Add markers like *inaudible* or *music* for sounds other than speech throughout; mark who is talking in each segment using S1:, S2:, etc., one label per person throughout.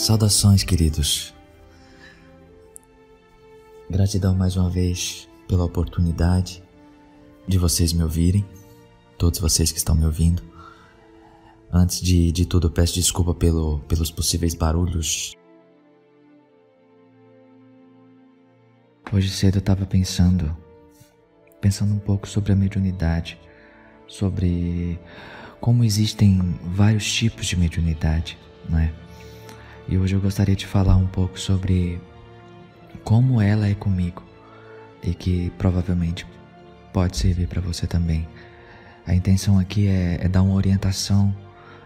S1: Saudações, queridos. Gratidão mais uma vez pela oportunidade de vocês me ouvirem, todos vocês que estão me ouvindo. Antes de, de tudo, peço desculpa pelo, pelos possíveis barulhos. Hoje cedo eu estava pensando, pensando um pouco sobre a mediunidade, sobre como existem vários tipos de mediunidade, não é? E hoje eu gostaria de falar um pouco sobre como ela é comigo e que provavelmente pode servir para você também. A intenção aqui é, é dar uma orientação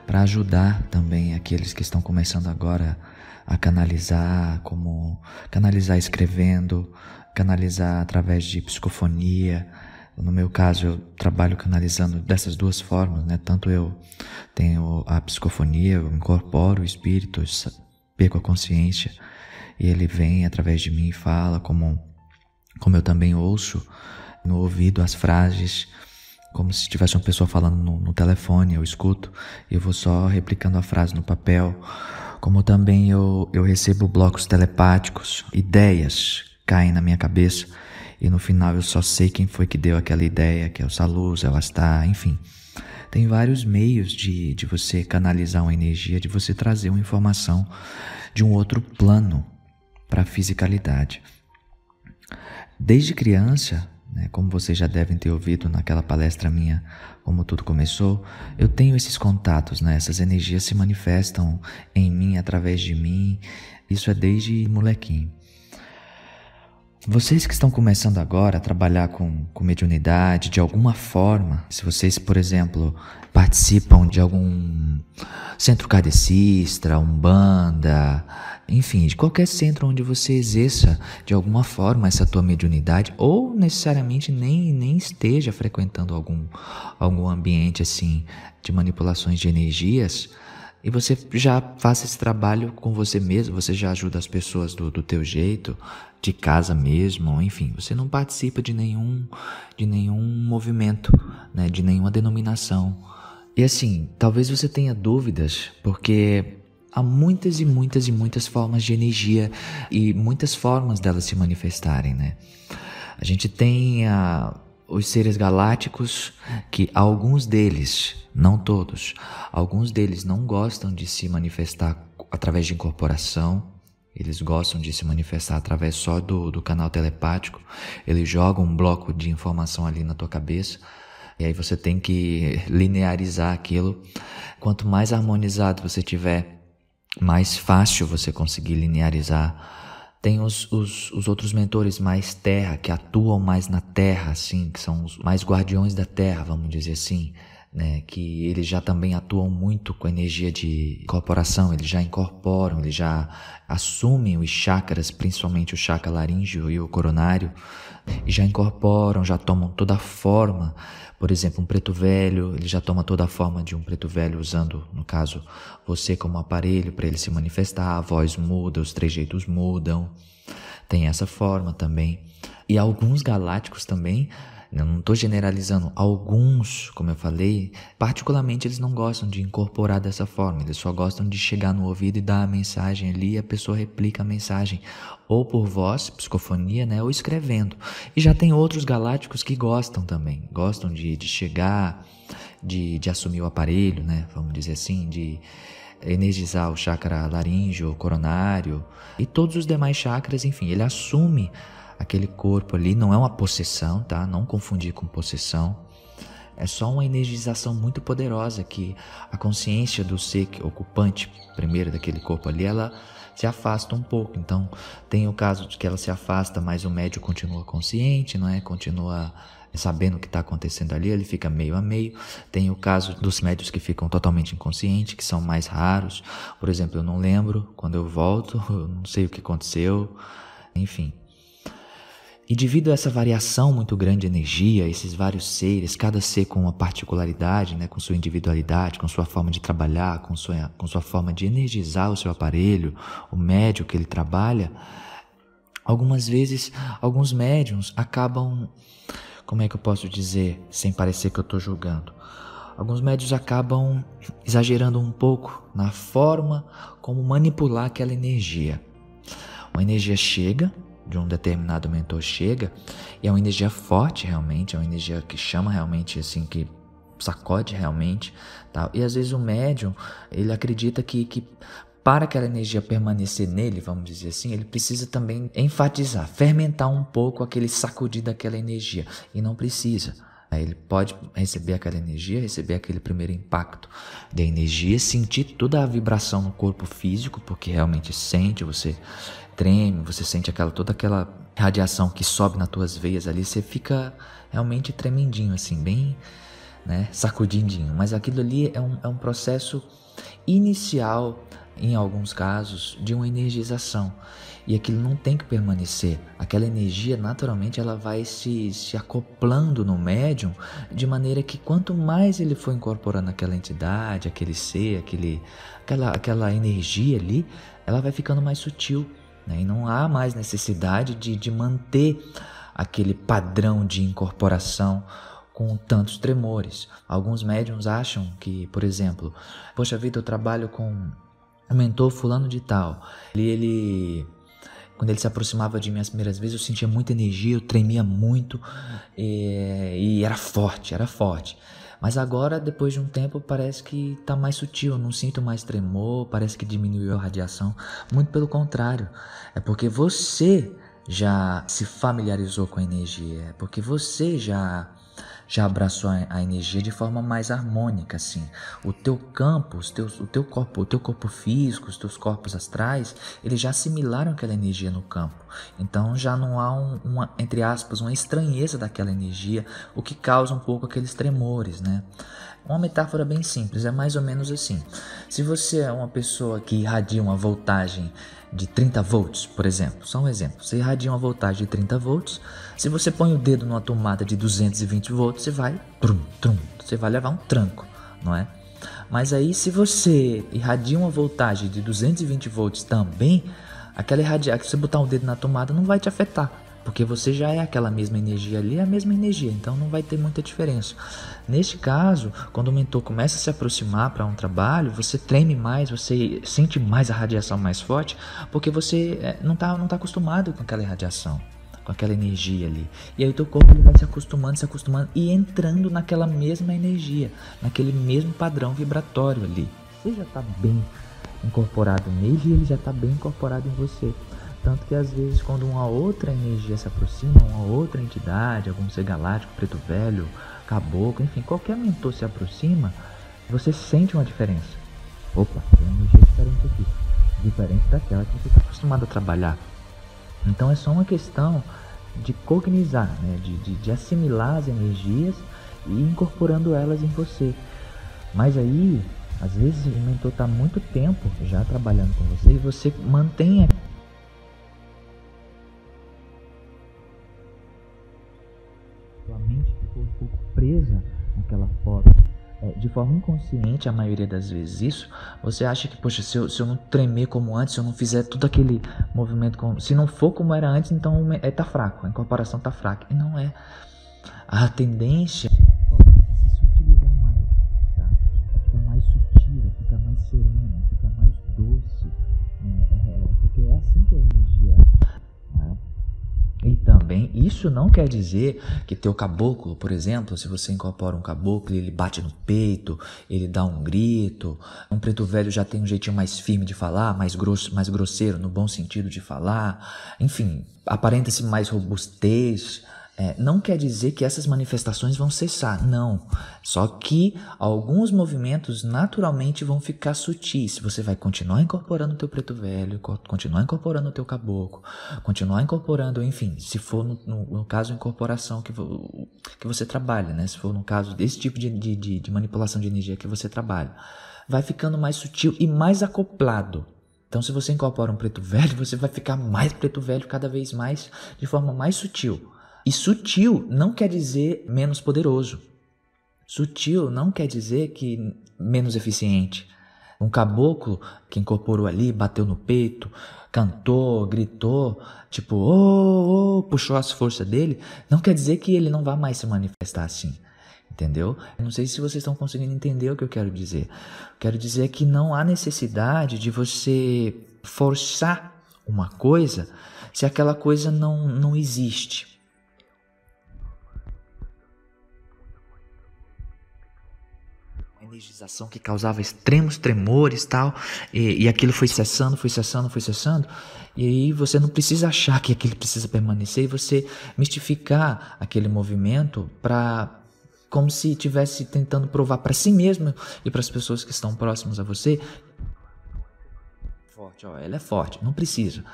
S1: para ajudar também aqueles que estão começando agora a canalizar, como canalizar escrevendo, canalizar através de psicofonia. No meu caso, eu trabalho canalizando dessas duas formas, né? Tanto eu tenho a psicofonia, eu incorporo o espírito, perco a consciência e ele vem através de mim e fala como como eu também ouço no ouvido as frases como se tivesse uma pessoa falando no, no telefone, eu escuto eu vou só replicando a frase no papel. Como também eu, eu recebo blocos telepáticos, ideias caem na minha cabeça e no final eu só sei quem foi que deu aquela ideia, que é o Saluz, o Astar, enfim. Tem vários meios de, de você canalizar uma energia, de você trazer uma informação de um outro plano para a fisicalidade. Desde criança, né, como vocês já devem ter ouvido naquela palestra minha, como tudo começou, eu tenho esses contatos, né, essas energias se manifestam em mim, através de mim. Isso é desde molequinho. Vocês que estão começando agora a trabalhar com, com mediunidade de alguma forma, se vocês, por exemplo, participam de algum centro kardecista, umbanda, enfim, de qualquer centro onde você exerça de alguma forma essa tua mediunidade, ou necessariamente nem, nem esteja frequentando algum, algum ambiente assim de manipulações de energias, e você já faça esse trabalho com você mesmo, você já ajuda as pessoas do, do teu jeito, de casa mesmo, enfim, você não participa de nenhum, de nenhum movimento, né, de nenhuma denominação. E assim, talvez você tenha dúvidas, porque há muitas e muitas e muitas formas de energia e muitas formas delas se manifestarem, né? A gente tem a, os seres galácticos, que alguns deles, não todos, alguns deles não gostam de se manifestar através de incorporação, eles gostam de se manifestar através só do, do canal telepático, eles jogam um bloco de informação ali na tua cabeça, e aí você tem que linearizar aquilo. Quanto mais harmonizado você tiver, mais fácil você conseguir linearizar. Tem os, os, os, outros mentores mais terra, que atuam mais na terra, assim, que são os mais guardiões da terra, vamos dizer assim, né? Que eles já também atuam muito com energia de incorporação, eles já incorporam, eles já assumem os chakras, principalmente o chakra laríngeo e o coronário, e já incorporam, já tomam toda a forma por exemplo, um preto velho, ele já toma toda a forma de um preto velho usando, no caso, você como aparelho para ele se manifestar, a voz muda, os trejeitos mudam. Tem essa forma também. E alguns galácticos também eu não estou generalizando. Alguns, como eu falei, particularmente eles não gostam de incorporar dessa forma. Eles só gostam de chegar no ouvido e dar a mensagem ali e a pessoa replica a mensagem. Ou por voz, psicofonia, né? Ou escrevendo. E já tem outros galácticos que gostam também. Gostam de, de chegar, de, de assumir o aparelho, né? Vamos dizer assim, de energizar o chakra laríngeo, coronário e todos os demais chakras, enfim, ele assume aquele corpo ali não é uma possessão, tá? Não confundir com possessão. É só uma energização muito poderosa que a consciência do ser ocupante primeiro daquele corpo ali, ela se afasta um pouco. Então, tem o caso de que ela se afasta, mas o médio continua consciente, não é? Continua sabendo o que está acontecendo ali, ele fica meio a meio. Tem o caso dos médios que ficam totalmente inconscientes, que são mais raros. Por exemplo, eu não lembro quando eu volto, *laughs* eu não sei o que aconteceu, enfim. E devido a essa variação muito grande de energia, esses vários seres, cada ser com uma particularidade, né, com sua individualidade, com sua forma de trabalhar, com sua, com sua forma de energizar o seu aparelho, o médio que ele trabalha, algumas vezes, alguns médiums acabam, como é que eu posso dizer, sem parecer que eu estou julgando, alguns médios acabam exagerando um pouco na forma como manipular aquela energia. Uma energia chega, de um determinado mentor chega, e é uma energia forte realmente, é uma energia que chama realmente assim, que sacode realmente, tal. E às vezes o médium, ele acredita que, que para aquela energia permanecer nele, vamos dizer assim, ele precisa também enfatizar, fermentar um pouco aquele sacudir daquela energia. E não precisa. Ele pode receber aquela energia, receber aquele primeiro impacto da energia, sentir toda a vibração no corpo físico, porque realmente sente, você treme, você sente aquela toda aquela radiação que sobe nas tuas veias ali, você fica realmente tremendinho, assim, bem né, sacudindinho. Mas aquilo ali é um, é um processo inicial em alguns casos, de uma energização. E aquilo não tem que permanecer. Aquela energia, naturalmente, ela vai se, se acoplando no médium, de maneira que quanto mais ele for incorporando aquela entidade, aquele ser, aquele, aquela, aquela energia ali, ela vai ficando mais sutil. Né? E não há mais necessidade de, de manter aquele padrão de incorporação com tantos tremores. Alguns médiums acham que, por exemplo, poxa vida, eu trabalho com o mentor fulano de tal. Ele, ele quando ele se aproximava de mim as primeiras vezes, eu sentia muita energia, eu tremia muito e, e era forte, era forte. Mas agora, depois de um tempo, parece que está mais sutil, não sinto mais tremor, parece que diminuiu a radiação. Muito pelo contrário, é porque você já se familiarizou com a energia, é porque você já já abraçou a, energia de forma mais harmônica, assim. O teu campo, os teus, o teu corpo, o teu corpo físico, os teus corpos astrais, eles já assimilaram aquela energia no campo. Então já não há um, uma, entre aspas, uma estranheza daquela energia, o que causa um pouco aqueles tremores, né? Uma metáfora bem simples, é mais ou menos assim. Se você é uma pessoa que irradia uma voltagem de 30 volts, por exemplo, só um exemplo. Você irradia uma voltagem de 30 volts, se você põe o dedo numa tomada de 220 volts, você vai trum, trum, você vai levar um tranco, não é? Mas aí se você irradia uma voltagem de 220 volts também, aquela irradiar que você botar o dedo na tomada não vai te afetar. Porque você já é aquela mesma energia ali, é a mesma energia, então não vai ter muita diferença. Neste caso, quando o mentor começa a se aproximar para um trabalho, você treme mais, você sente mais a radiação mais forte, porque você é, não está não tá acostumado com aquela radiação, com aquela energia ali. E aí o teu corpo vai se acostumando, se acostumando e entrando naquela mesma energia, naquele mesmo padrão vibratório ali. Você já está bem incorporado nele e ele já está bem incorporado em você. Tanto que às vezes quando uma outra energia se aproxima, uma outra entidade, algum ser galáctico, preto velho, caboclo, enfim, qualquer mentor se aproxima, você sente uma diferença. Opa, tem uma energia diferente aqui. Diferente daquela que você está acostumado a trabalhar. Então é só uma questão de cognizar, né? de, de, de assimilar as energias e incorporando elas em você. Mas aí, às vezes o mentor está muito tempo já trabalhando com você e você mantém presa naquela foto. É, de forma inconsciente, a maioria das vezes isso, você acha que, poxa, se eu, se eu não tremer como antes, se eu não fizer todo aquele movimento, como, se não for como era antes, então é, tá fraco, a incorporação tá fraca. E não é. A tendência isso não quer dizer que teu caboclo, por exemplo, se você incorpora um caboclo, ele bate no peito, ele dá um grito. Um preto velho já tem um jeitinho mais firme de falar, mais grosso, mais grosseiro no bom sentido de falar. Enfim, aparenta-se mais robustez, é, não quer dizer que essas manifestações vão cessar, não. Só que alguns movimentos naturalmente vão ficar sutis. Você vai continuar incorporando o teu preto velho, continuar incorporando o teu caboclo, continuar incorporando, enfim, se for no, no, no caso incorporação que, que você trabalha, né? Se for no caso desse tipo de, de, de manipulação de energia que você trabalha, vai ficando mais sutil e mais acoplado. Então, se você incorpora um preto velho, *laughs* você vai ficar mais preto velho cada vez mais, de forma mais sutil. E sutil não quer dizer menos poderoso. Sutil não quer dizer que menos eficiente. Um caboclo que incorporou ali, bateu no peito, cantou, gritou, tipo, oh, oh, puxou as forças dele, não quer dizer que ele não vá mais se manifestar assim. Entendeu? Não sei se vocês estão conseguindo entender o que eu quero dizer. Quero dizer que não há necessidade de você forçar uma coisa se aquela coisa não, não existe. Que causava extremos tremores tal, e, e aquilo foi cessando, foi cessando, foi cessando, e aí você não precisa achar que aquilo precisa permanecer e você mistificar aquele movimento para como se estivesse tentando provar para si mesmo e para as pessoas que estão próximas a você. Forte, ó, ela é forte, não precisa.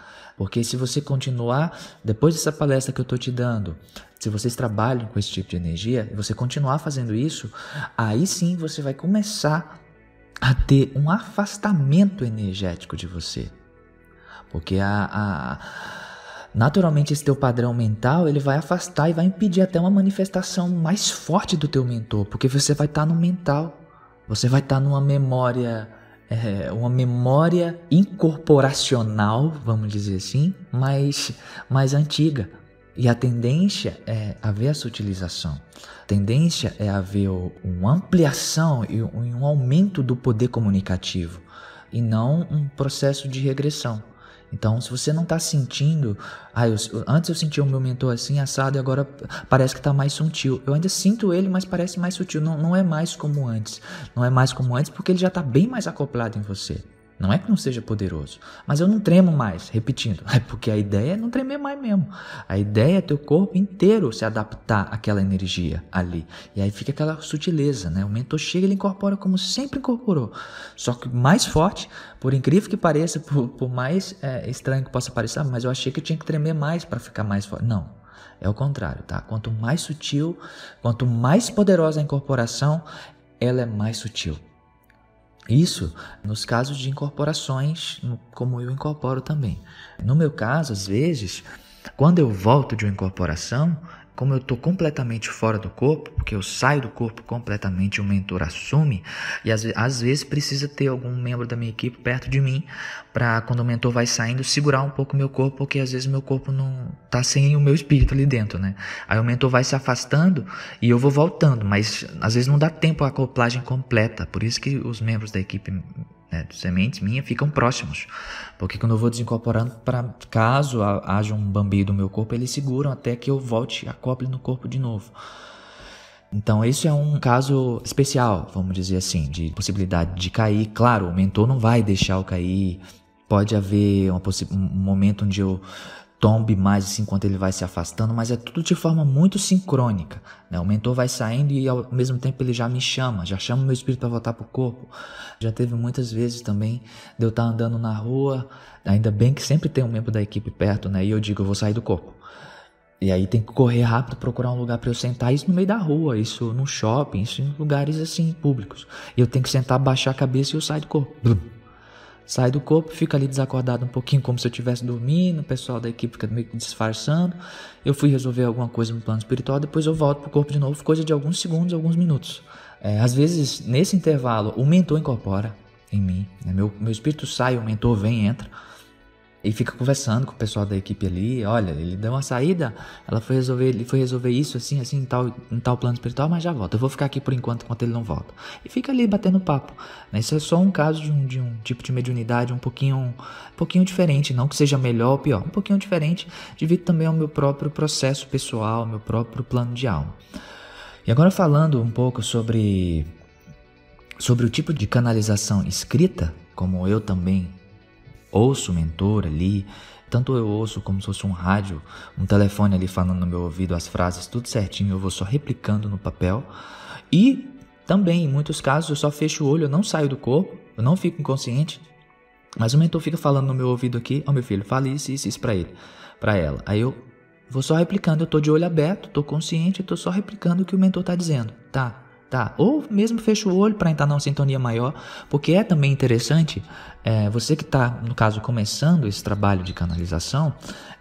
S1: Porque se você continuar, depois dessa palestra que eu estou te dando, se vocês trabalham com esse tipo de energia e você continuar fazendo isso, aí sim você vai começar a ter um afastamento energético de você. Porque a, a naturalmente esse teu padrão mental ele vai afastar e vai impedir até uma manifestação mais forte do teu mentor, porque você vai estar tá no mental, você vai estar tá numa memória, é, uma memória incorporacional, vamos dizer assim, mais, mais antiga. E a tendência é haver essa utilização. A tendência é haver uma ampliação e um aumento do poder comunicativo, e não um processo de regressão. Então, se você não está sentindo, ah, eu, antes eu sentia o meu mentor assim, assado, e agora parece que está mais sutil. Eu ainda sinto ele, mas parece mais sutil. Não, não é mais como antes. Não é mais como antes porque ele já está bem mais acoplado em você. Não é que não seja poderoso, mas eu não tremo mais, repetindo. *laughs* É porque a ideia é não tremer mais mesmo. A ideia é teu corpo inteiro se adaptar àquela energia ali. E aí fica aquela sutileza, né? O mentor chega ele incorpora como sempre incorporou. Só que mais forte, por incrível que pareça, *laughs* por, por mais é, estranho que possa parecer, mas eu achei que eu tinha que tremer mais para ficar mais forte. Não. É o contrário, tá? Quanto mais sutil, quanto mais poderosa a incorporação, ela é mais sutil. Isso nos casos de incorporações, como eu incorporo também. No meu caso, às vezes, quando eu volto de uma incorporação, como eu estou completamente fora do corpo, porque eu saio do corpo completamente, o mentor assume, e às, às vezes precisa ter algum membro da minha equipe perto de mim, para quando o mentor vai saindo, segurar um pouco meu corpo, porque às vezes meu corpo não está sem o meu espírito ali dentro, né? Aí o mentor vai se afastando e eu vou voltando, mas às vezes não dá tempo a acoplagem completa, por isso que os membros da equipe né, sementes minhas ficam próximos. Porque quando eu vou desincorporando, para caso haja um bambi do meu corpo, eles seguram até que eu volte a acople no corpo de novo. Então, esse é um caso especial, vamos dizer assim, de possibilidade de cair. Claro, o mentor não vai deixar eu cair. Pode haver um momento onde eu tombe mais assim enquanto ele vai se afastando, mas é tudo de forma muito sincrônica. Né? O mentor vai saindo e ao mesmo tempo ele já me chama, já chama o meu espírito para voltar para o corpo. Já teve muitas vezes também de eu estar tá andando na rua, ainda bem que sempre tem um membro da equipe perto, né? E eu digo, eu vou sair do corpo. E aí tem que correr rápido, procurar um lugar para eu sentar, isso no meio da rua, isso no shopping, isso em lugares assim públicos. E eu tenho que sentar, baixar a cabeça e eu saio do corpo. Blum sai do corpo, fica ali desacordado um pouquinho, como se eu estivesse dormindo, o pessoal da equipe fica meio que disfarçando. Eu fui resolver alguma coisa no plano espiritual, depois eu volto pro corpo de novo, coisa de alguns segundos, alguns minutos. É, às vezes, nesse intervalo, o mentor incorpora em mim, né? meu, meu espírito sai, o mentor vem, entra e fica conversando com o pessoal da equipe ali. Olha, ele deu uma saída, ela foi resolver, ele foi resolver isso assim, assim, em tal, em tal plano espiritual, mas já volta. Eu vou ficar aqui por enquanto, enquanto ele não volta. E fica ali batendo papo. Né? Isso é só um caso de um, de um tipo de mediunidade um pouquinho, um pouquinho diferente, não que seja melhor ou pior, um pouquinho diferente, devido também ao meu próprio processo pessoal, meu próprio plano de alma. E agora falando um pouco sobre sobre o tipo de canalização escrita, como eu também ouço o mentor ali, tanto eu ouço como se fosse um rádio, um telefone ali falando no meu ouvido as frases, tudo certinho, eu vou só replicando no papel. E também, em muitos casos, eu só fecho o olho, eu não saio do corpo, eu não fico inconsciente, mas o mentor fica falando no meu ouvido aqui, ó oh, meu filho, fale isso, isso, isso pra ele, pra ela. Aí eu vou só replicando, eu tô de olho aberto, tô consciente, eu tô só replicando o que o mentor tá dizendo, tá? Tá? Ou mesmo fecha o olho para entrar numa sintonia maior, porque é também interessante, é, você que está, no caso, começando esse trabalho de canalização,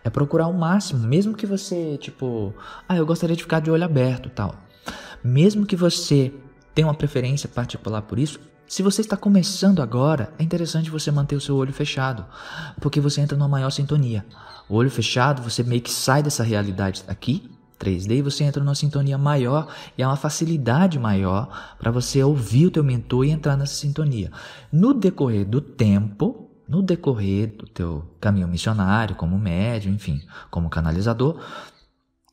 S1: é procurar o máximo, mesmo que você, tipo, ah, eu gostaria de ficar de olho aberto tal. Mesmo que você tenha uma preferência particular por isso, se você está começando agora, é interessante você manter o seu olho fechado, porque você entra numa maior sintonia. O olho fechado, você meio que sai dessa realidade aqui 3D e você entra numa sintonia maior e é uma facilidade maior para você ouvir o teu mentor e entrar nessa sintonia. No decorrer do tempo, no decorrer do teu caminho missionário, como médium, enfim, como canalizador,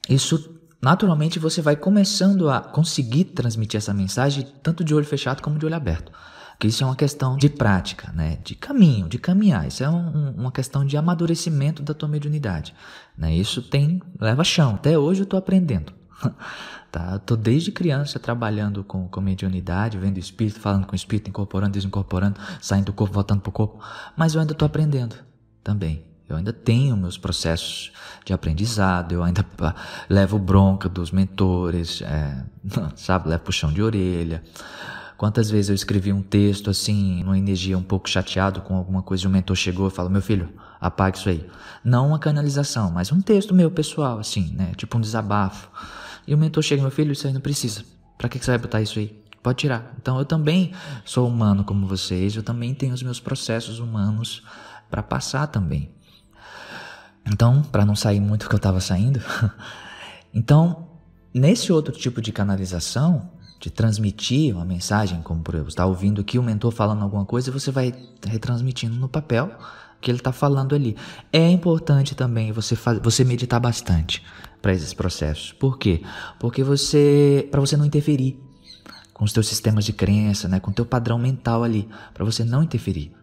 S1: isso naturalmente você vai começando a conseguir transmitir essa mensagem tanto de olho fechado como de olho aberto. Que isso é uma questão de prática, né? de caminho, de caminhar. Isso é um, uma questão de amadurecimento da tua mediunidade. Né? Isso tem leva chão. Até hoje eu estou aprendendo. *laughs* tá? Tô desde criança trabalhando com, com mediunidade, vendo espírito, falando com espírito, incorporando, desincorporando, saindo do corpo, voltando para o corpo. Mas eu ainda estou aprendendo também. Eu ainda tenho meus processos de aprendizado, eu ainda levo bronca dos mentores, é, *laughs* sabe, levo puxão de orelha. Quantas vezes eu escrevi um texto assim, numa energia um pouco chateado com alguma coisa e o mentor chegou e falou: Meu filho, apague isso aí. Não uma canalização, mas um texto meu pessoal, assim, né? Tipo um desabafo. E o mentor chega: Meu filho, isso aí não precisa. Pra que você vai botar isso aí? Pode tirar. Então eu também sou humano como vocês, eu também tenho os meus processos humanos para passar também. Então, para não sair muito que eu estava saindo, *laughs* então, nesse outro tipo de canalização, de transmitir uma mensagem, como por exemplo, está ouvindo aqui o mentor falando alguma coisa e você vai retransmitindo no papel que ele está falando ali. É importante também você, você meditar bastante para esses processos. Por quê? Porque você, para você não interferir com os teus sistemas de crença, né, com o teu padrão mental ali, para você não interferir.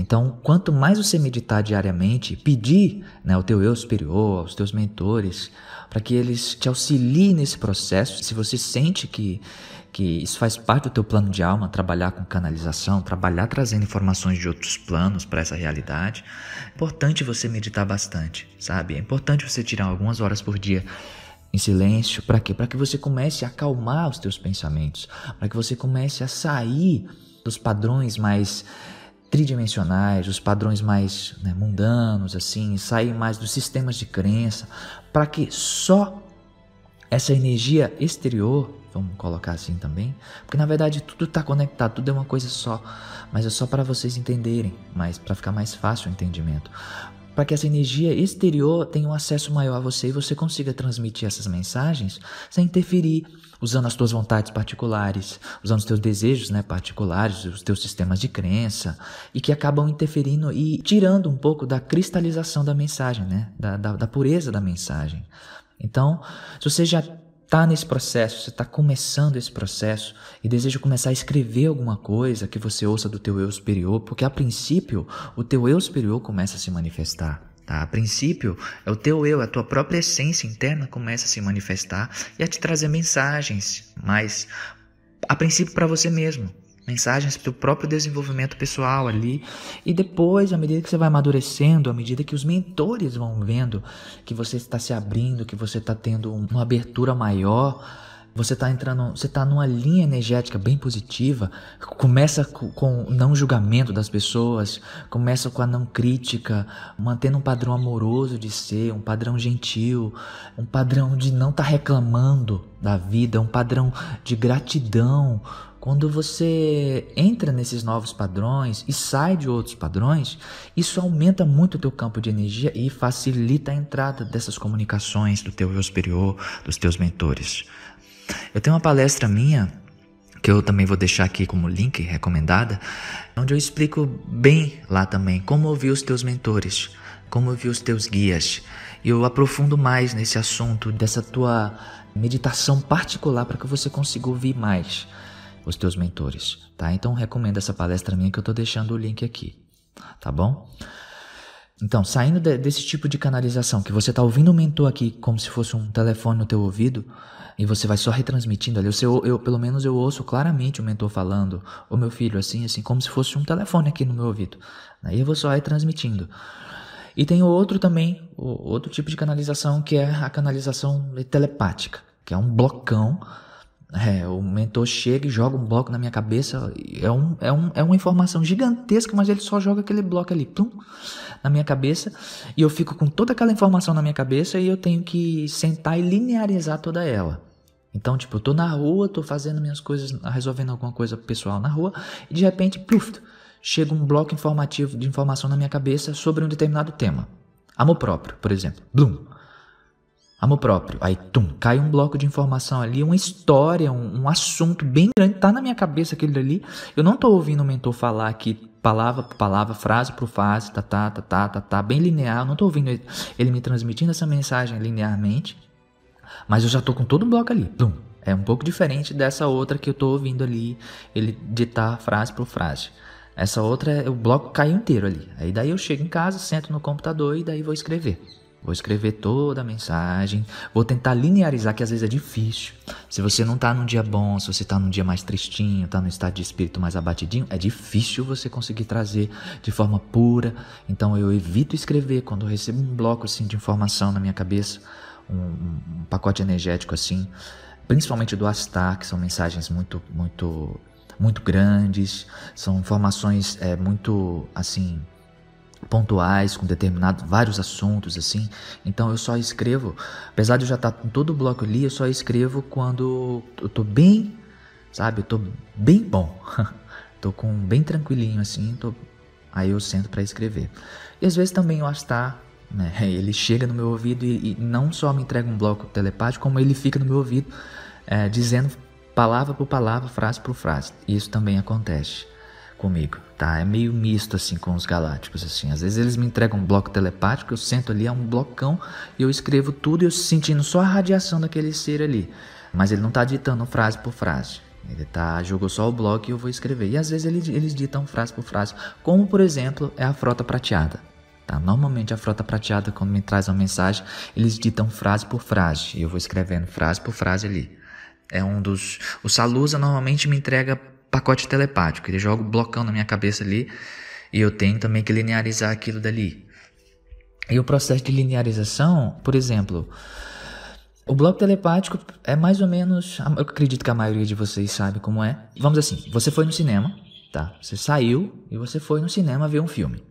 S1: Então, quanto mais você meditar diariamente, pedir né, ao teu eu superior, aos teus mentores, para que eles te auxiliem nesse processo, se você sente que, que isso faz parte do teu plano de alma, trabalhar com canalização, trabalhar trazendo informações de outros planos para essa realidade, é importante você meditar bastante, sabe? É importante você tirar algumas horas por dia em silêncio, para quê? Para que você comece a acalmar os teus pensamentos, para que você comece a sair dos padrões mais tridimensionais, os padrões mais né, mundanos, assim, sair mais dos sistemas de crença, para que só essa energia exterior, vamos colocar assim também, porque na verdade tudo está conectado, tudo é uma coisa só, mas é só para vocês entenderem, mas para ficar mais fácil o entendimento para que essa energia exterior tenha um acesso maior a você e você consiga transmitir essas mensagens sem interferir, usando as tuas vontades particulares, usando os teus desejos né, particulares, os teus sistemas de crença, e que acabam interferindo e tirando um pouco da cristalização da mensagem, né, da, da, da pureza da mensagem. Então, se você já está nesse processo, você está começando esse processo e deseja começar a escrever alguma coisa que você ouça do teu eu superior, porque a princípio o teu eu superior começa a se manifestar. Tá? A princípio, é o teu eu, a tua própria essência interna começa a se manifestar e a te trazer mensagens, mas a princípio para você mesmo mensagens para o próprio desenvolvimento pessoal ali. E depois, à medida que você vai amadurecendo, à medida que os mentores vão vendo que você está se abrindo, que você está tendo uma abertura maior, você está entrando, você está numa linha energética bem positiva, começa com o não julgamento das pessoas, começa com a não crítica, mantendo um padrão amoroso de ser, um padrão gentil, um padrão de não estar tá reclamando da vida, um padrão de gratidão, quando você entra nesses novos padrões e sai de outros padrões, isso aumenta muito o teu campo de energia e facilita a entrada dessas comunicações do teu eu superior, dos teus mentores. Eu tenho uma palestra minha que eu também vou deixar aqui como link recomendada, onde eu explico bem lá também como ouvir os teus mentores, como ouvir os teus guias. E eu aprofundo mais nesse assunto dessa tua meditação particular para que você consiga ouvir mais os teus mentores, tá? Então recomendo essa palestra minha que eu tô deixando o link aqui, tá bom? Então, saindo de, desse tipo de canalização, que você tá ouvindo o mentor aqui como se fosse um telefone no teu ouvido, e você vai só retransmitindo ali. Eu, eu, pelo menos eu ouço claramente o mentor falando, o meu filho, assim, assim, como se fosse um telefone aqui no meu ouvido. Aí eu vou só retransmitindo. E tem outro também, outro tipo de canalização, que é a canalização telepática, que é um blocão é, o mentor chega e joga um bloco na minha cabeça. É, um, é, um, é uma informação gigantesca, mas ele só joga aquele bloco ali, plum, na minha cabeça. E eu fico com toda aquela informação na minha cabeça e eu tenho que sentar e linearizar toda ela. Então, tipo, eu tô na rua, tô fazendo minhas coisas, resolvendo alguma coisa pessoal na rua, e de repente, pluf, chega um bloco informativo de informação na minha cabeça sobre um determinado tema. Amor próprio, por exemplo. Blum. Amor próprio. Aí, tum, cai um bloco de informação ali, uma história, um, um assunto bem grande. Tá na minha cabeça aquele dali. Eu não tô ouvindo o mentor falar aqui palavra por palavra, frase por frase, tá, tá, tá, tá, tá, tá, bem linear. Eu não tô ouvindo ele, ele me transmitindo essa mensagem linearmente. Mas eu já tô com todo o bloco ali. É um pouco diferente dessa outra que eu tô ouvindo ali, ele ditar frase por frase. Essa outra, o bloco caiu inteiro ali. Aí daí eu chego em casa, sento no computador e daí vou escrever. Vou escrever toda a mensagem, vou tentar linearizar, que às vezes é difícil. Se você não tá num dia bom, se você tá num dia mais tristinho, tá num estado de espírito mais abatidinho, é difícil você conseguir trazer de forma pura. Então eu evito escrever quando eu recebo um bloco assim de informação na minha cabeça, um, um pacote energético assim, principalmente do Astar, que são mensagens muito, muito, muito grandes, são informações é, muito assim pontuais com determinados vários assuntos assim. Então eu só escrevo, apesar de eu já estar com todo o bloco ali, eu só escrevo quando eu tô bem, sabe? Eu tô bem bom. *laughs* tô com bem tranquilinho assim, tô aí eu sento para escrever. E às vezes também o Astar, né, *laughs* ele chega no meu ouvido e, e, não só me entrega um bloco telepático, como ele fica no meu ouvido é, dizendo palavra por palavra, frase por frase. Isso também acontece comigo, tá? É meio misto assim com os galácticos assim. Às vezes eles me entregam um bloco telepático, eu sento ali é um blocão e eu escrevo tudo e eu sentindo só a radiação daquele ser ali. Mas ele não está ditando frase por frase. Ele tá jogou só o bloco e eu vou escrever. E às vezes eles, eles ditam frase por frase, como por exemplo é a frota prateada. Tá? Normalmente a frota prateada quando me traz uma mensagem, eles ditam frase por frase e eu vou escrevendo frase por frase ali. É um dos o Salusa normalmente me entrega pacote telepático. Ele joga um blocão na minha cabeça ali e eu tenho também que linearizar aquilo dali. E o processo de linearização, por exemplo, o bloco telepático é mais ou menos. Eu acredito que a maioria de vocês sabe como é. Vamos assim: você foi no cinema, tá? Você saiu e você foi no cinema ver um filme.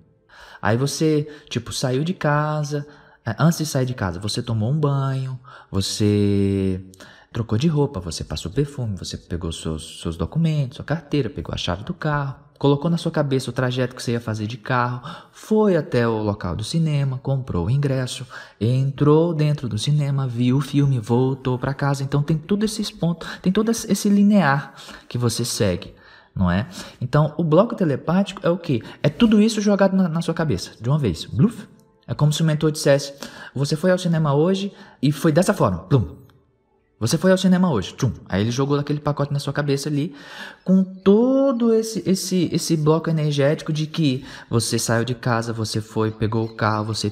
S1: Aí você, tipo, saiu de casa. É, antes de sair de casa, você tomou um banho, você trocou de roupa, você passou perfume, você pegou seus, seus documentos, sua carteira, pegou a chave do carro, colocou na sua cabeça o trajeto que você ia fazer de carro, foi até o local do cinema, comprou o ingresso, entrou dentro do cinema, viu o filme, voltou para casa. Então tem todos esses pontos, tem todo esse linear que você segue. Não é? Então, o bloco telepático é o que? É tudo isso jogado na, na sua cabeça, de uma vez. Bluf. É como se o mentor dissesse: Você foi ao cinema hoje e foi dessa forma. Plum. Você foi ao cinema hoje, tchum. Aí ele jogou aquele pacote na sua cabeça ali, com todo esse esse esse bloco energético de que você saiu de casa, você foi, pegou o carro, você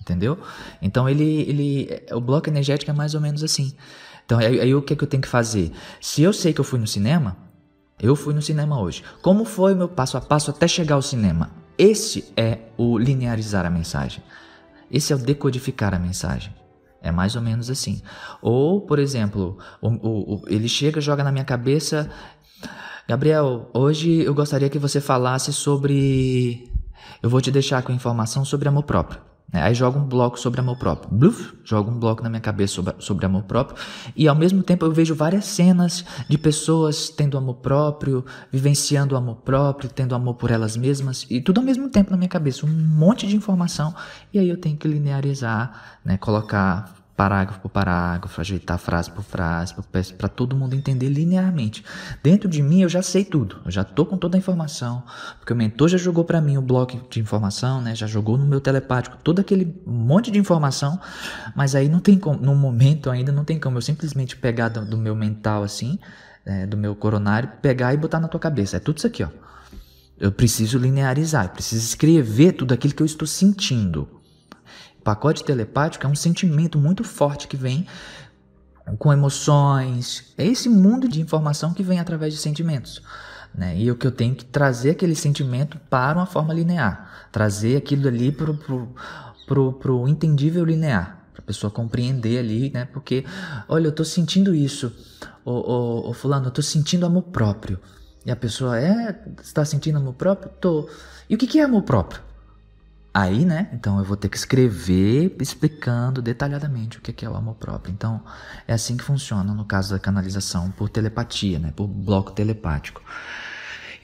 S1: entendeu? Então ele ele o bloco energético é mais ou menos assim. Então aí, aí o que é que eu tenho que fazer? Se eu sei que eu fui no cinema, eu fui no cinema hoje. Como foi o meu passo a passo até chegar ao cinema? Esse é o linearizar a mensagem. Esse é o decodificar a mensagem. É mais ou menos assim. Ou, por exemplo, o, o, o, ele chega, joga na minha cabeça. Gabriel, hoje eu gostaria que você falasse sobre. Eu vou te deixar com informação sobre amor próprio. Né? Aí joga um bloco sobre amor próprio. Bluf, joga um bloco na minha cabeça sobre, sobre amor próprio. E ao mesmo tempo eu vejo várias cenas de pessoas tendo amor próprio, vivenciando o amor próprio, tendo amor por elas mesmas. E tudo ao mesmo tempo na minha cabeça. Um monte de informação. E aí eu tenho que linearizar, né? colocar parágrafo por parágrafo, ajeitar frase por frase, para todo mundo entender linearmente. Dentro de mim eu já sei tudo, eu já tô com toda a informação, porque o mentor já jogou para mim o bloco de informação, né? Já jogou no meu telepático todo aquele monte de informação, mas aí não tem como, no momento ainda não tem como eu simplesmente pegar do, do meu mental assim, é, do meu coronário, pegar e botar na tua cabeça. É tudo isso aqui, ó. Eu preciso linearizar, eu preciso escrever tudo aquilo que eu estou sentindo pacote telepático é um sentimento muito forte que vem com emoções. É esse mundo de informação que vem através de sentimentos. Né? E o que eu tenho que trazer aquele sentimento para uma forma linear. Trazer aquilo ali para o pro, pro, pro entendível linear. Para a pessoa compreender ali, né? Porque, olha, eu estou sentindo isso. Ô, ô, fulano, eu estou sentindo amor próprio. E a pessoa, é, está sentindo amor próprio? Tô. E o que, que é amor próprio? Aí, né? Então eu vou ter que escrever explicando detalhadamente o que é o amor próprio. Então é assim que funciona no caso da canalização por telepatia, né? Por bloco telepático.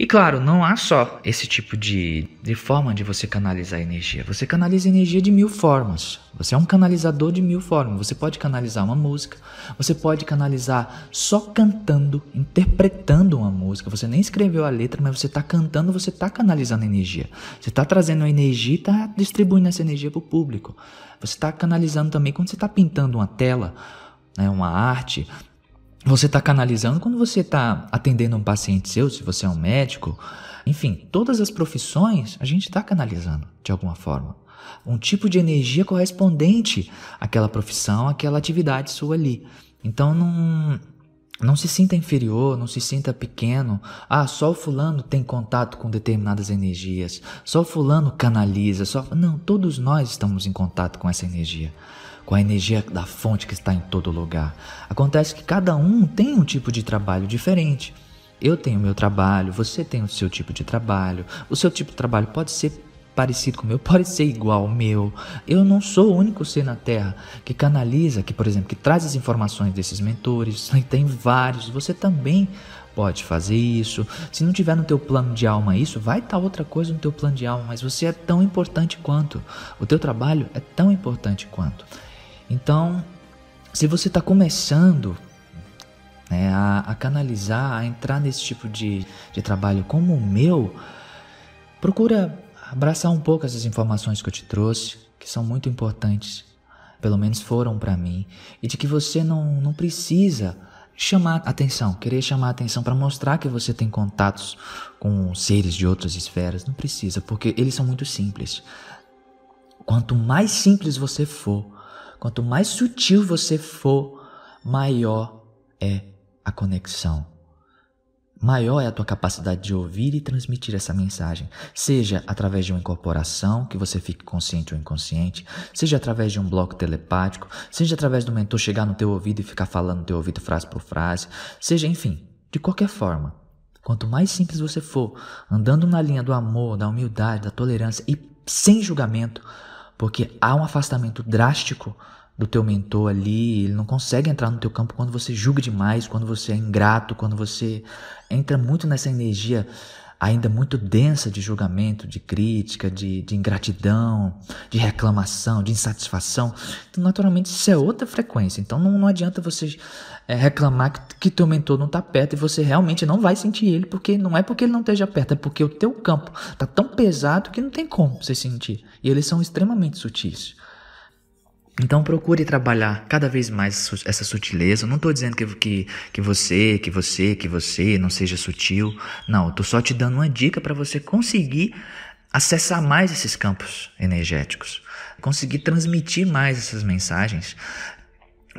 S1: E claro, não há só esse tipo de, de forma de você canalizar energia. Você canaliza energia de mil formas. Você é um canalizador de mil formas. Você pode canalizar uma música, você pode canalizar só cantando, interpretando uma música. Você nem escreveu a letra, mas você está cantando, você está canalizando energia. Você está trazendo energia e está distribuindo essa energia para o público. Você está canalizando também quando você está pintando uma tela, né, uma arte, você está canalizando quando você está atendendo um paciente seu, se você é um médico, enfim, todas as profissões a gente está canalizando de alguma forma. Um tipo de energia correspondente àquela profissão, àquela atividade sua ali. Então não, não se sinta inferior, não se sinta pequeno. Ah, só o fulano tem contato com determinadas energias. Só o fulano canaliza. Só... Não, todos nós estamos em contato com essa energia com a energia da fonte que está em todo lugar. Acontece que cada um tem um tipo de trabalho diferente. Eu tenho meu trabalho, você tem o seu tipo de trabalho. O seu tipo de trabalho pode ser parecido com o meu, *laughs* pode ser igual ao meu. Eu não sou o único ser na Terra que canaliza, que, por exemplo, que traz as informações desses mentores. *laughs* Tem vários. Você também pode fazer isso. Se não tiver no teu plano de alma isso, vai estar tá outra coisa no teu plano de alma, mas você é tão importante quanto. O teu trabalho é tão importante quanto. Então, se você está começando né, a, a, canalizar, a entrar nesse tipo de, de trabalho como o meu, procura abraçar um pouco essas informações que eu te trouxe, que são muito importantes, pelo menos foram para mim, e de que você não, não precisa chamar atenção, querer chamar atenção para mostrar que você tem contatos com seres de outras esferas. Não precisa, porque eles são muito simples. Quanto mais simples você for, Quanto mais sutil você for, maior é a conexão. Maior é a tua capacidade de ouvir e transmitir essa mensagem, seja através de uma incorporação, que você fique consciente ou inconsciente, seja através de um bloco telepático, seja através do mentor chegar no teu ouvido e ficar falando no teu ouvido frase por frase, seja, enfim, de qualquer forma. Quanto mais simples você for, andando na linha do amor, da humildade, da tolerância e sem julgamento, porque há um afastamento drástico do teu mentor ali, ele não consegue entrar no teu campo quando você julga demais, quando você é ingrato, quando você entra muito nessa energia ainda muito densa de julgamento, de crítica, de, de ingratidão, de reclamação, de insatisfação. Então, naturalmente, isso é outra frequência. Então, não, não adianta você é, reclamar que, que teu mentor não está perto e você realmente não vai sentir ele, porque não é porque ele não esteja perto, é porque o teu campo está tão pesado que não tem como você sentir. E eles são extremamente sutis. Então procure trabalhar cada vez mais essa sutileza. Não estou dizendo que, que, que você, que você, que você não seja sutil. Não, estou só te dando uma dica para você conseguir acessar mais esses campos energéticos, conseguir transmitir mais essas mensagens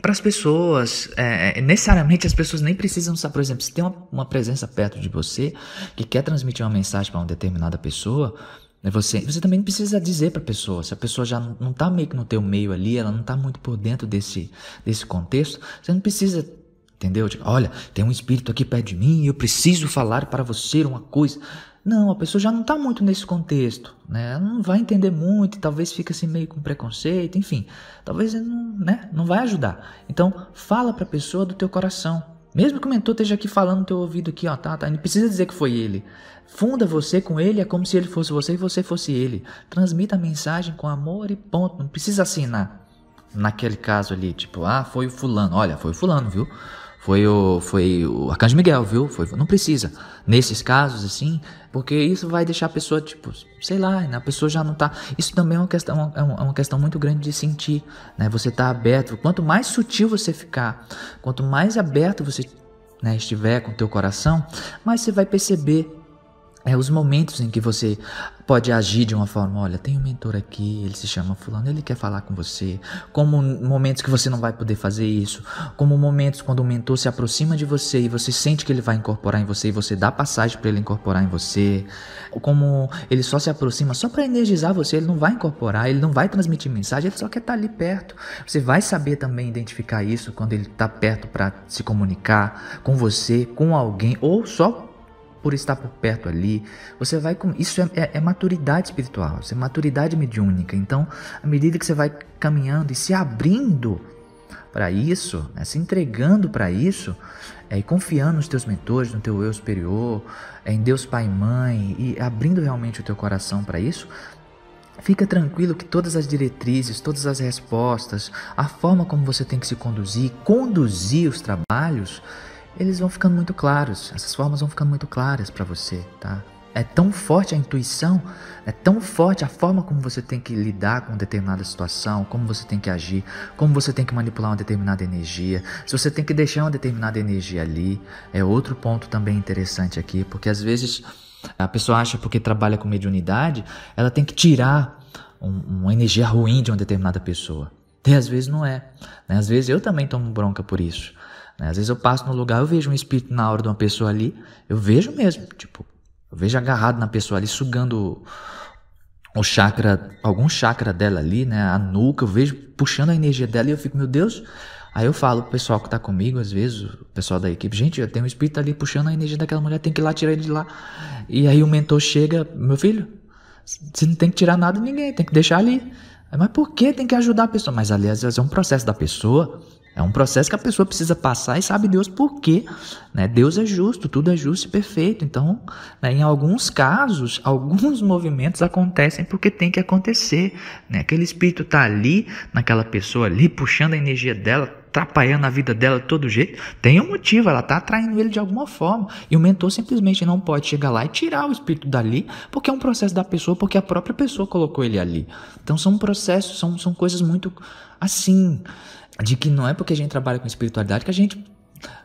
S1: para as pessoas. É, é, necessariamente as pessoas nem precisam saber, por exemplo, se tem uma, uma presença perto de você que quer transmitir uma mensagem para uma determinada pessoa, você, você também não precisa dizer para a pessoa, se a pessoa já não está meio que no teu meio ali, ela não está muito por dentro desse, desse contexto, você não precisa, entendeu? Tipo, olha, tem um espírito aqui perto de mim eu preciso falar para você uma coisa. Não, a pessoa já não está muito nesse contexto, né? Ela não vai entender muito, talvez fique assim meio com preconceito, enfim, talvez não, né? não vai ajudar. Então, fala para a pessoa do teu coração, mesmo que o mentor esteja aqui falando no teu ouvido aqui, ó, tá, tá, não precisa dizer que foi ele. Funda você com ele, é como se ele fosse você e você fosse ele. Transmita a mensagem com amor e ponto. Não precisa assinar. Naquele caso ali, tipo, ah, foi o fulano. Olha, foi o fulano, viu? Foi o, foi o Arcanjo Miguel, viu? Foi, não precisa. Nesses casos, assim, porque isso vai deixar a pessoa, tipo, sei lá, né? a pessoa já não tá. Isso também é uma questão, é uma é questão muito grande de sentir, né? Você tá aberto. Quanto mais sutil você ficar, quanto mais aberto você né, estiver com o teu coração, mais você vai perceber é os momentos em que você pode agir de uma forma, olha, tem um mentor aqui, ele se chama fulano, ele quer falar com você. Como momentos que você não vai poder fazer isso, como momentos quando o mentor se aproxima de você e você sente que ele vai incorporar em você e você dá passagem para ele incorporar em você. Como ele só se aproxima só para energizar você, ele não vai incorporar, ele não vai transmitir mensagem, ele só quer estar tá ali perto. Você vai saber também identificar isso quando ele está perto para se comunicar com você, com alguém ou só por estar por perto ali, você vai com isso é, é, é, maturidade espiritual, isso é maturidade mediúnica. Então, à medida que você vai caminhando e se abrindo para isso, né, se entregando para isso, é, e confiando nos teus mentores, no teu eu superior, é, em Deus Pai e Mãe, e abrindo realmente o teu coração para isso, Fica tranquilo que todas as diretrizes, todas as respostas, a forma como você tem que se conduzir, conduzir os trabalhos, eles vão ficando muito claros. Essas formas vão ficando muito claras para você, tá? É tão forte a intuição, é tão forte a forma como você tem que lidar com determinada situação, como você tem que agir, como você tem que manipular uma determinada energia, se você tem que deixar uma determinada energia ali. É outro ponto também interessante aqui, porque às vezes a pessoa acha porque trabalha com mediunidade, ela tem que tirar um, uma energia ruim de uma determinada pessoa. E às vezes não é. Né? Às vezes eu também tomo bronca por isso. Né? Às vezes eu passo no lugar, eu vejo um espírito na hora de uma pessoa ali, eu vejo mesmo, tipo, eu vejo agarrado na pessoa ali, sugando o chakra, algum chakra dela ali, né, a nuca, eu vejo puxando a energia dela e eu fico, meu Deus. Aí eu falo pro pessoal que tá comigo, às vezes, o pessoal da equipe, gente, eu tenho um espírito ali puxando a energia daquela mulher, tem que ir lá tirar ele de lá. E aí o mentor chega, meu filho, você não tem que tirar nada de ninguém, tem que deixar ali. Mas por que tem que ajudar a pessoa? Mas ali às vezes é um processo da pessoa é um processo que a pessoa precisa passar e sabe Deus por quê. Né? Deus é justo, tudo é justo e perfeito. Então, né, em alguns casos, alguns *laughs* movimentos acontecem porque tem que acontecer. Né? Aquele espírito está ali, naquela pessoa ali, puxando a energia dela, atrapalhando a vida dela de todo jeito. Tem um motivo, ela está atraindo ele de alguma forma. E o mentor simplesmente não pode chegar lá e tirar o espírito dali, porque é um processo da pessoa, porque a própria pessoa colocou ele ali. Então, são processos, são, são coisas muito assim de que não é porque a gente trabalha com espiritualidade que a gente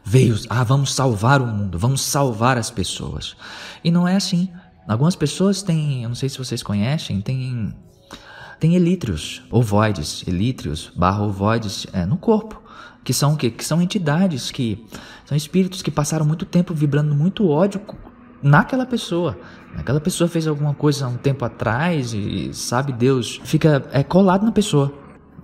S1: veio, ah, vamos salvar o mundo, vamos salvar as pessoas. E não é assim. Algumas pessoas têm, eu não sei se vocês conhecem, tem tem elítrios, ovoides, elítrios, barra ovoides é, no corpo, que são que, que são entidades que são espíritos que passaram muito tempo vibrando muito ódio naquela pessoa. Aquela pessoa fez alguma coisa há um tempo atrás e sabe Deus fica é colado na pessoa.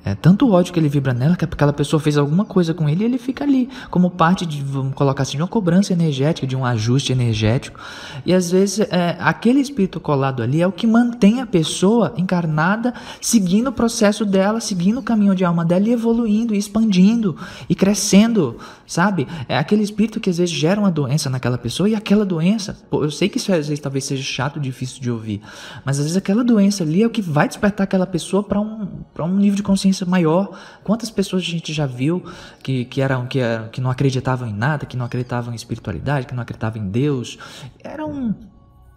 S1: É tanto ódio que ele vibra nela que aquela pessoa fez alguma coisa com ele e ele fica ali, como parte de, vamos colocar assim, de uma cobrança energética, de um ajuste energético. E às vezes é, aquele espírito colado ali é o que mantém a pessoa encarnada, seguindo o processo dela, seguindo o caminho de alma dela e evoluindo, e expandindo e crescendo, sabe? É aquele espírito que às vezes gera uma doença naquela pessoa e aquela doença, eu sei que isso às vezes talvez seja chato, difícil de ouvir, mas às vezes aquela doença ali é o que vai despertar aquela pessoa para um, um nível de consciência consciência maior. Quantas pessoas a gente já viu que, que, eram, que, que não acreditavam em nada, que não acreditavam em espiritualidade, que não acreditavam em Deus? Eram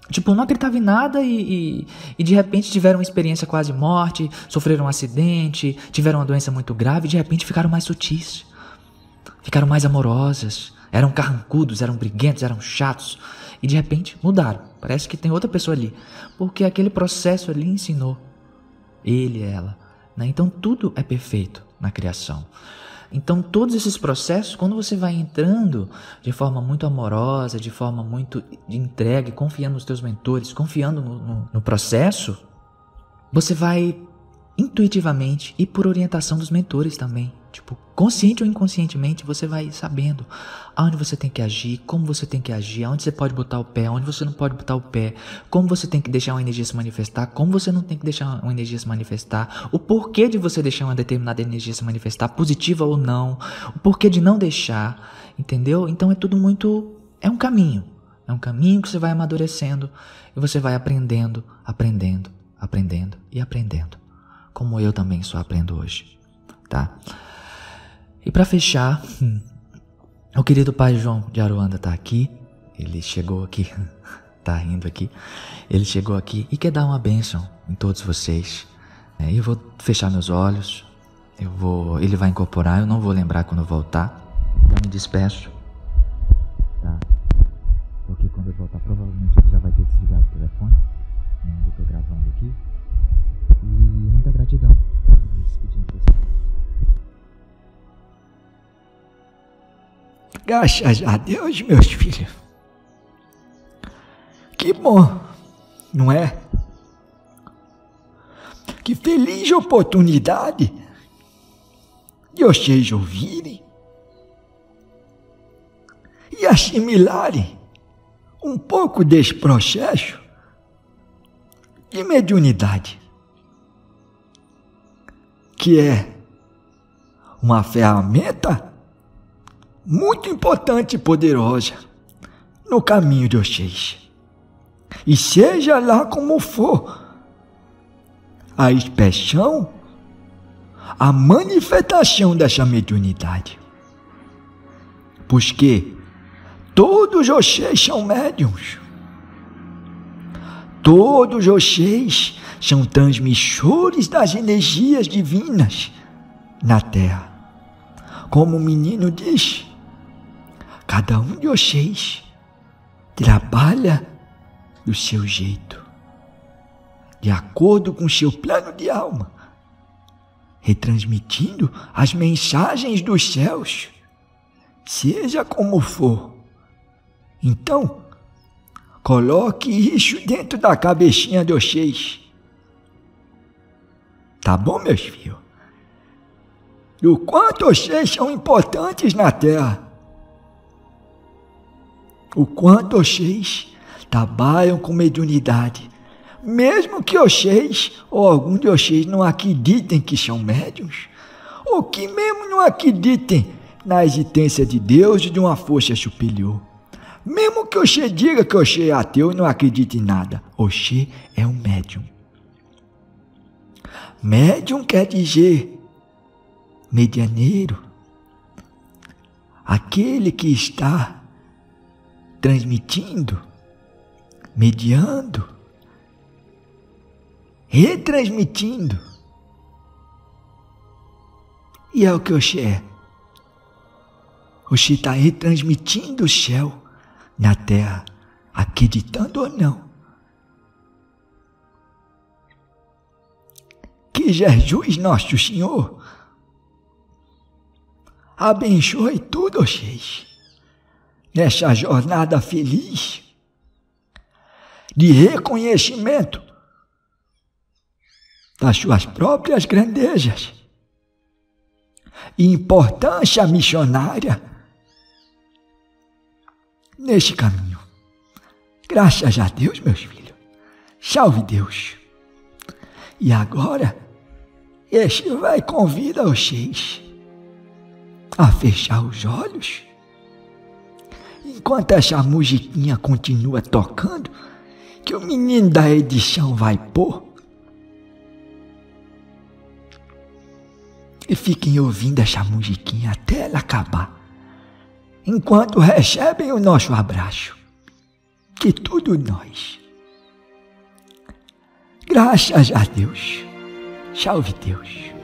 S1: Tipo, não acreditavam em nada e, e, e, de repente tiveram uma experiência quase morte, sofreram um acidente, tiveram uma doença muito grave e de repente ficaram mais sutis, ficaram mais amorosas, eram carrancudos, eram briguentos, eram chatos e de repente mudaram. Parece que tem outra pessoa ali, porque aquele processo ali ensinou ele ela né? Então tudo é perfeito na criação. Então, todos esses processos, quando você vai entrando de forma muito amorosa, de forma muito entregue, confiando nos teus mentores, confiando no, no, no processo, você vai intuitivamente e por orientação dos mentores também Tipo, consciente ou inconscientemente, você vai sabendo aonde você tem que agir, como você tem que agir, aonde você pode botar o pé, aonde você não pode botar o pé, como você tem que deixar uma energia se manifestar, como você não tem que deixar uma energia se manifestar, o porquê de você deixar uma determinada energia se manifestar, positiva ou não, o porquê de não deixar, entendeu? Então é tudo muito. É um caminho. É um caminho que você vai amadurecendo e você vai aprendendo, aprendendo, aprendendo e aprendendo. Como eu também só aprendo hoje, tá? E para fechar, o querido pai João de Aruanda está aqui. Ele chegou aqui, *laughs* tá rindo aqui. Ele chegou aqui e quer dar uma bênção em todos vocês. É, eu vou fechar meus olhos. Eu vou, ele vai incorporar. Eu não vou lembrar quando eu voltar. Já me despeço,
S2: Graças a Deus, meus filhos. Que bom, não é? Que feliz oportunidade de vocês ouvirem e assimilarem um pouco desse processo de mediunidade, que é
S1: uma ferramenta muito importante e poderosa no caminho de vocês. E seja lá como for, a expressão, a manifestação dessa mediunidade. Porque todos vocês são médiums. Todos vocês são transmissores das energias divinas na Terra. Como o menino diz, cada um de vocês trabalha do seu jeito, de acordo com o seu plano de alma, retransmitindo as mensagens dos céus, seja como for. Então, coloque isso dentro da cabecinha de vocês. Tá bom, meus filhos? Do quanto vocês são importantes na Terra o quanto vocês trabalham com mediunidade, mesmo que vocês ou algum de vocês não acreditem que são médiums, ou que mesmo não acreditem na existência de Deus e de uma força superior. Mesmo que você diga que você é ateu e não acredite em nada, você é um médium. Médium quer dizer medianeiro, aquele que está transmitindo, mediando, retransmitindo. E é o que Oxê é. Oxê está retransmitindo o céu na terra, acreditando ou não. Que Jesus, nosso Senhor, abençoe tudo vocês nessa jornada feliz de reconhecimento das suas próprias grandezas e importância missionária neste caminho. Graças a Deus, meus filhos. Salve Deus. E agora, este vai convidar vocês a fechar os olhos enquanto essa musiquinha continua tocando, que o menino da edição vai pôr. E fiquem ouvindo essa musiquinha até ela acabar, enquanto recebem o nosso abraço, que tudo nós. Graças a Deus. Salve Deus.